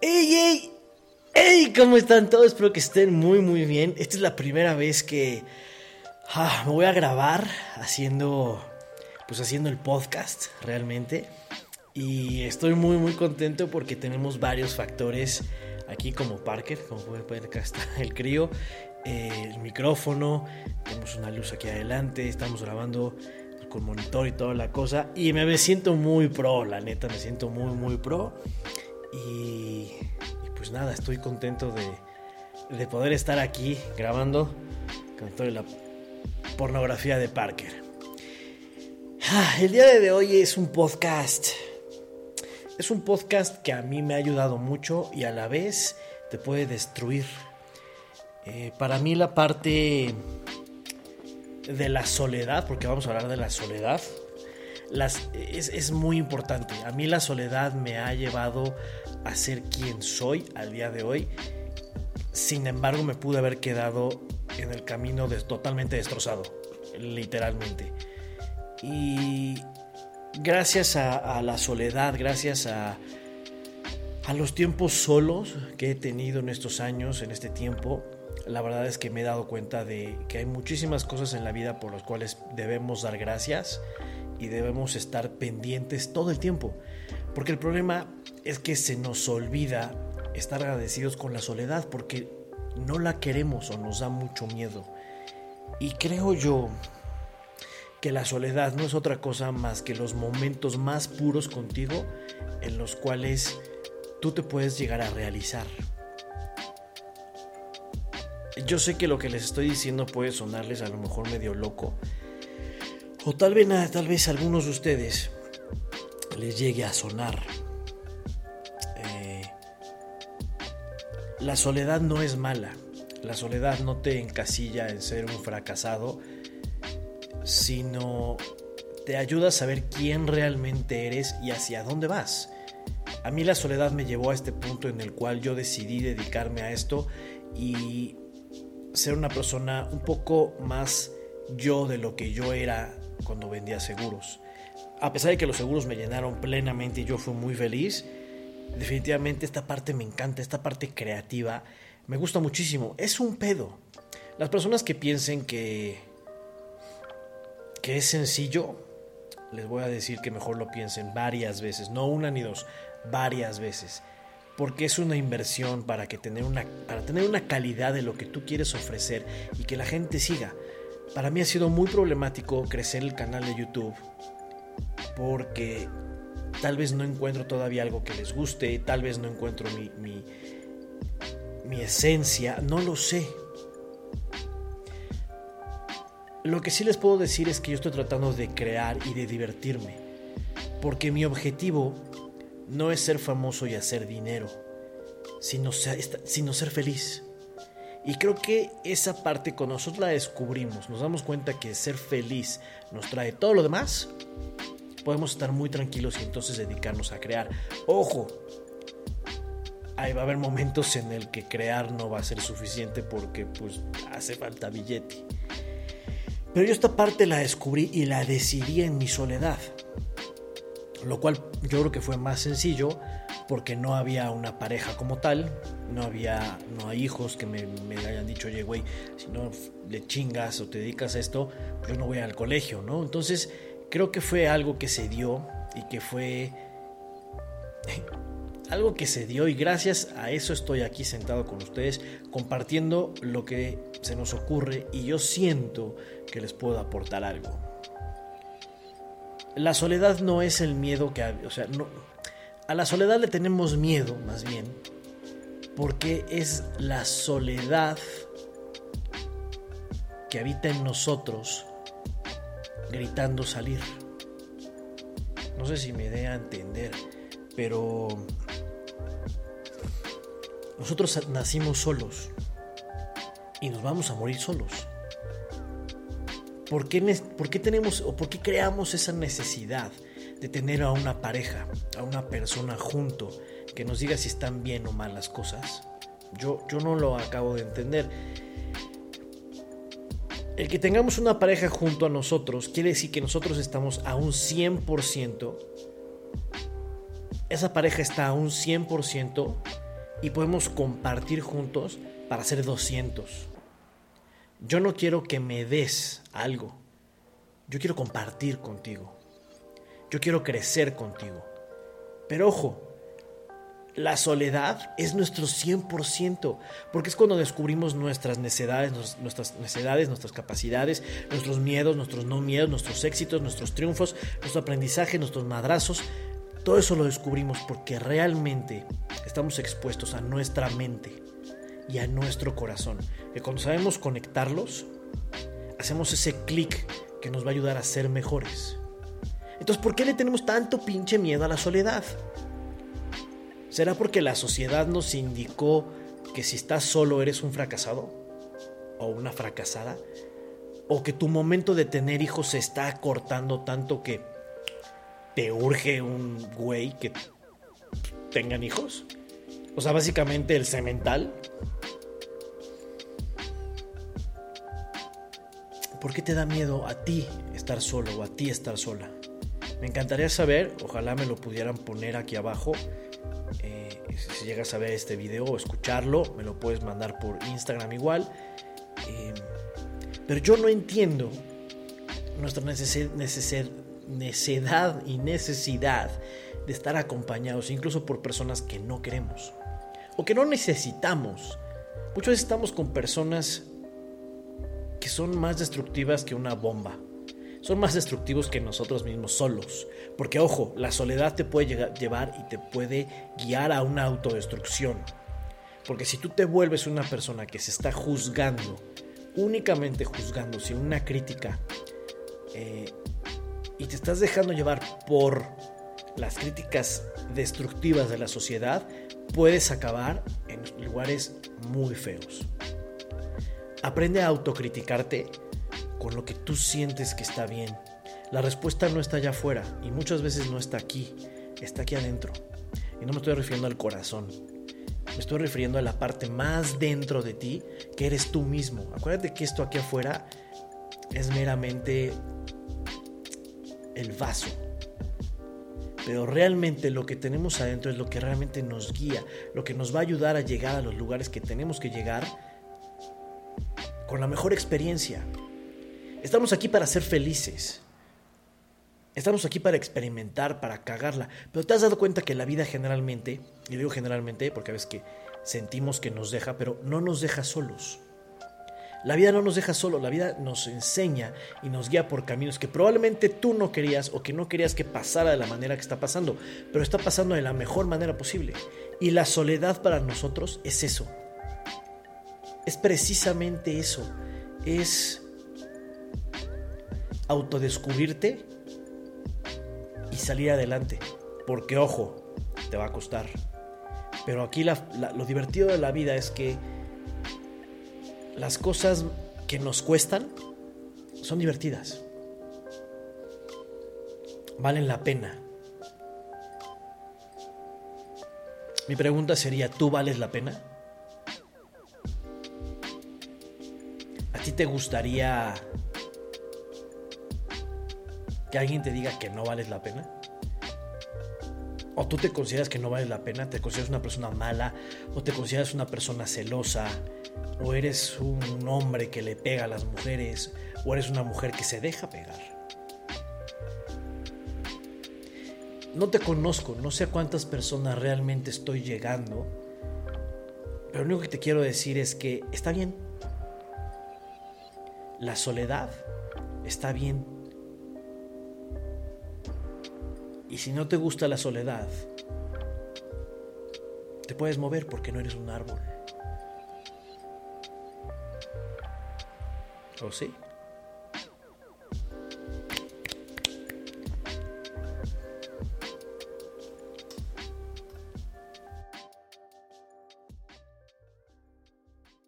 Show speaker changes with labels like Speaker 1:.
Speaker 1: ¡Ey, ey! ¡Ey! ¿Cómo están todos? Espero que estén muy, muy bien. Esta es la primera vez que ah, me voy a grabar haciendo, pues haciendo el podcast, realmente. Y estoy muy, muy contento porque tenemos varios factores aquí como Parker, como pueden ver acá está el crío, el micrófono, tenemos una luz aquí adelante, estamos grabando con monitor y toda la cosa. Y me siento muy pro, la neta, me siento muy, muy pro. Y, pues nada, estoy contento de, poder estar aquí grabando con toda la pornografía de Parker. Ah, el día de hoy es un podcast. Es un podcast que a mí me ha ayudado mucho y a la vez te puede destruir. Eh, para mí la parte de la soledad, porque vamos a hablar de la soledad, las, es, muy importante. A mí la soledad me ha llevado a ser quien soy al día de hoy. Sin embargo, me pude haber quedado en el camino totalmente destrozado, literalmente. Y gracias a, la soledad, gracias a, a los tiempos solos que he tenido en estos años, en este tiempo, la verdad es que me he dado cuenta de que hay muchísimas cosas en la vida por las cuales debemos dar gracias y debemos estar pendientes todo el tiempo. Porque el problema es que se nos olvida estar agradecidos con la soledad porque no la queremos o nos da mucho miedo. Y creo yo que la soledad no es otra cosa más que los momentos más puros contigo en los cuales tú te puedes llegar a realizar. Yo sé que lo que les estoy diciendo puede sonarles a lo mejor medio loco. O tal vez, tal vez a algunos de ustedes les llegue a sonar. Eh, la soledad no es mala. La soledad no te encasilla en ser un fracasado, sino te ayuda a saber quién realmente eres y hacia dónde vas. A mí la soledad me llevó a este punto en el cual yo decidí dedicarme a esto y ser una persona un poco más yo de lo que yo era cuando vendía seguros. A pesar de que los seguros me llenaron plenamente y yo fui muy feliz, definitivamente esta parte me encanta, esta parte creativa me gusta muchísimo. Es un pedo. Las personas que piensen que que es sencillo, les voy a decir que mejor lo piensen varias veces, no una ni dos, varias veces porque es una inversión para, que tener una, para tener una calidad de lo que tú quieres ofrecer y que la gente siga. Para mí ha sido muy problemático crecer el canal de YouTube porque tal vez no encuentro todavía algo que les guste, tal vez no encuentro mi, mi, mi esencia, no lo sé. Lo que sí les puedo decir es que yo estoy tratando de crear y de divertirme, porque mi objetivo no es ser famoso y hacer dinero, sino ser, sino ser feliz. Y creo que esa parte cuando nosotros la descubrimos, nos damos cuenta que ser feliz nos trae todo lo demás, podemos estar muy tranquilos y entonces dedicarnos a crear. Ojo, ahí va a haber momentos en el que crear no va a ser suficiente porque pues hace falta billete. Pero yo esta parte la descubrí y la decidí en mi soledad lo cual yo creo que fue más sencillo porque no había una pareja como tal, no había, no hay hijos que me, hayan dicho, oye, güey, si no le chingas o te dedicas a esto, yo no voy al colegio, ¿no? Entonces, creo que fue algo que se dio y que fue algo que se dio y gracias a eso estoy aquí sentado con ustedes compartiendo lo que se nos ocurre y yo siento que les puedo aportar algo la soledad no es el miedo que, o sea, no, a la soledad le tenemos miedo, más bien, porque es la soledad que habita en nosotros gritando salir. No sé si me dé a entender, pero nosotros nacimos solos y nos vamos a morir solos. ¿Por qué, tenemos o por qué creamos esa necesidad de tener a una pareja, a una persona junto, que nos diga si están bien o mal las cosas? Yo, yo no lo acabo de entender. El que tengamos una pareja junto a nosotros quiere decir que nosotros estamos a un 100%, esa pareja está a un 100% y podemos compartir juntos para ser 200. Yo no quiero que me des algo. Yo quiero compartir contigo. Yo quiero crecer contigo. Pero ojo, la soledad es nuestro 100%, porque es cuando descubrimos nuestras necesidades, nuestras necesidades, nuestras capacidades, nuestros miedos, nuestros no miedos, nuestros éxitos, nuestros triunfos, nuestro aprendizaje, nuestros madrazos. Todo eso lo descubrimos porque realmente estamos expuestos a nuestra mente y a nuestro corazón. Que cuando sabemos conectarlos, hacemos ese clic que nos va a ayudar a ser mejores. Entonces, ¿por qué le tenemos tanto pinche miedo a la soledad? ¿Será porque la sociedad nos indicó que si estás solo eres un fracasado? ¿O una fracasada? ¿O que tu momento de tener hijos se está cortando tanto que te urge un güey que tengan hijos? O sea, básicamente el cemental. ¿Por qué te da miedo a ti estar solo o a ti estar sola? Me encantaría saber, ojalá me lo pudieran poner aquí abajo. Si llegas a ver este video o escucharlo, me lo puedes mandar por Instagram igual. Eh, pero yo no entiendo nuestra necesidad y necesidad de estar acompañados, incluso por personas que no queremos o que no necesitamos. Muchas veces estamos con personas que son más destructivas que una bomba. Son más destructivos que nosotros mismos solos. Porque ojo, la soledad te puede llevar y te puede guiar a una autodestrucción. Porque si tú te vuelves una persona que se está juzgando, únicamente juzgando, sin una crítica, eh, y te estás dejando llevar por las críticas destructivas de la sociedad, puedes acabar en lugares muy feos. Aprende a autocriticarte con lo que tú sientes que está bien. La respuesta no está allá afuera y muchas veces no está aquí, está aquí adentro. Y no me estoy refiriendo al corazón, me estoy refiriendo a la parte más dentro de ti, que eres tú mismo. Acuérdate que esto aquí afuera es meramente el vaso. Pero realmente lo que tenemos adentro es lo que realmente nos guía, lo que nos va a ayudar a llegar a los lugares que tenemos que llegar con la mejor experiencia. Estamos aquí para ser felices. Estamos aquí para experimentar, para cagarla. Pero te has dado cuenta que la vida generalmente, y digo generalmente porque a veces que sentimos que nos deja, pero no nos deja solos. La vida no nos deja solo, la vida nos enseña y nos guía por caminos que probablemente tú no querías o que no querías que pasara de la manera que está pasando, pero está pasando de la mejor manera posible. Y la soledad para nosotros es eso, es precisamente eso. Es autodescubrirte y salir adelante. Porque ojo, te va a costar. Pero aquí lo divertido de la vida es que las cosas que nos cuestan son divertidas. Valen la pena. Mi pregunta sería, ¿tú vales la pena? te gustaría que alguien te diga que no vales la pena? ¿O tú te consideras que no vales la pena? ¿Te consideras una persona mala? ¿O te consideras una persona celosa? ¿O eres un hombre que le pega a las mujeres? ¿O eres una mujer que se deja pegar? No te conozco, no sé a cuántas personas realmente estoy llegando, pero lo único que te quiero decir es que está bien, la soledad está bien. Y si no te gusta la soledad, te puedes mover porque no eres un árbol. ¿O sí?